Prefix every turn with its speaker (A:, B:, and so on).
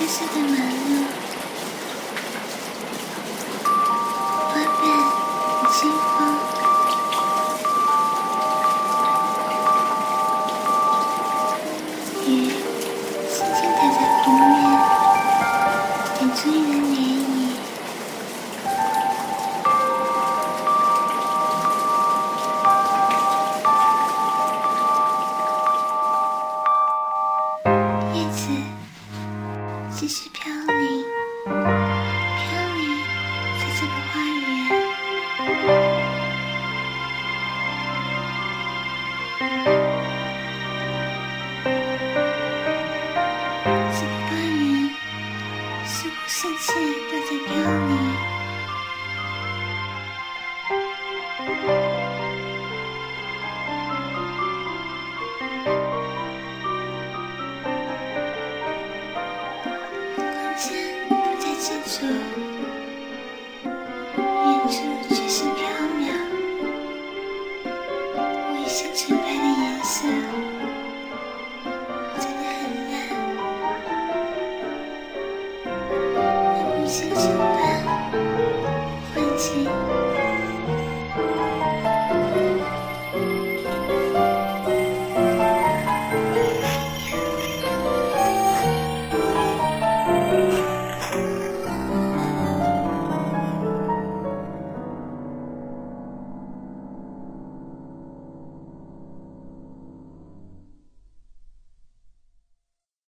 A: 就是的忙。继续飘零飘零在这个花园。这个花园似乎世切都在飘零？远处只雪缥飘渺，我一身纯白的颜色，真的很美。那不色这般幻境。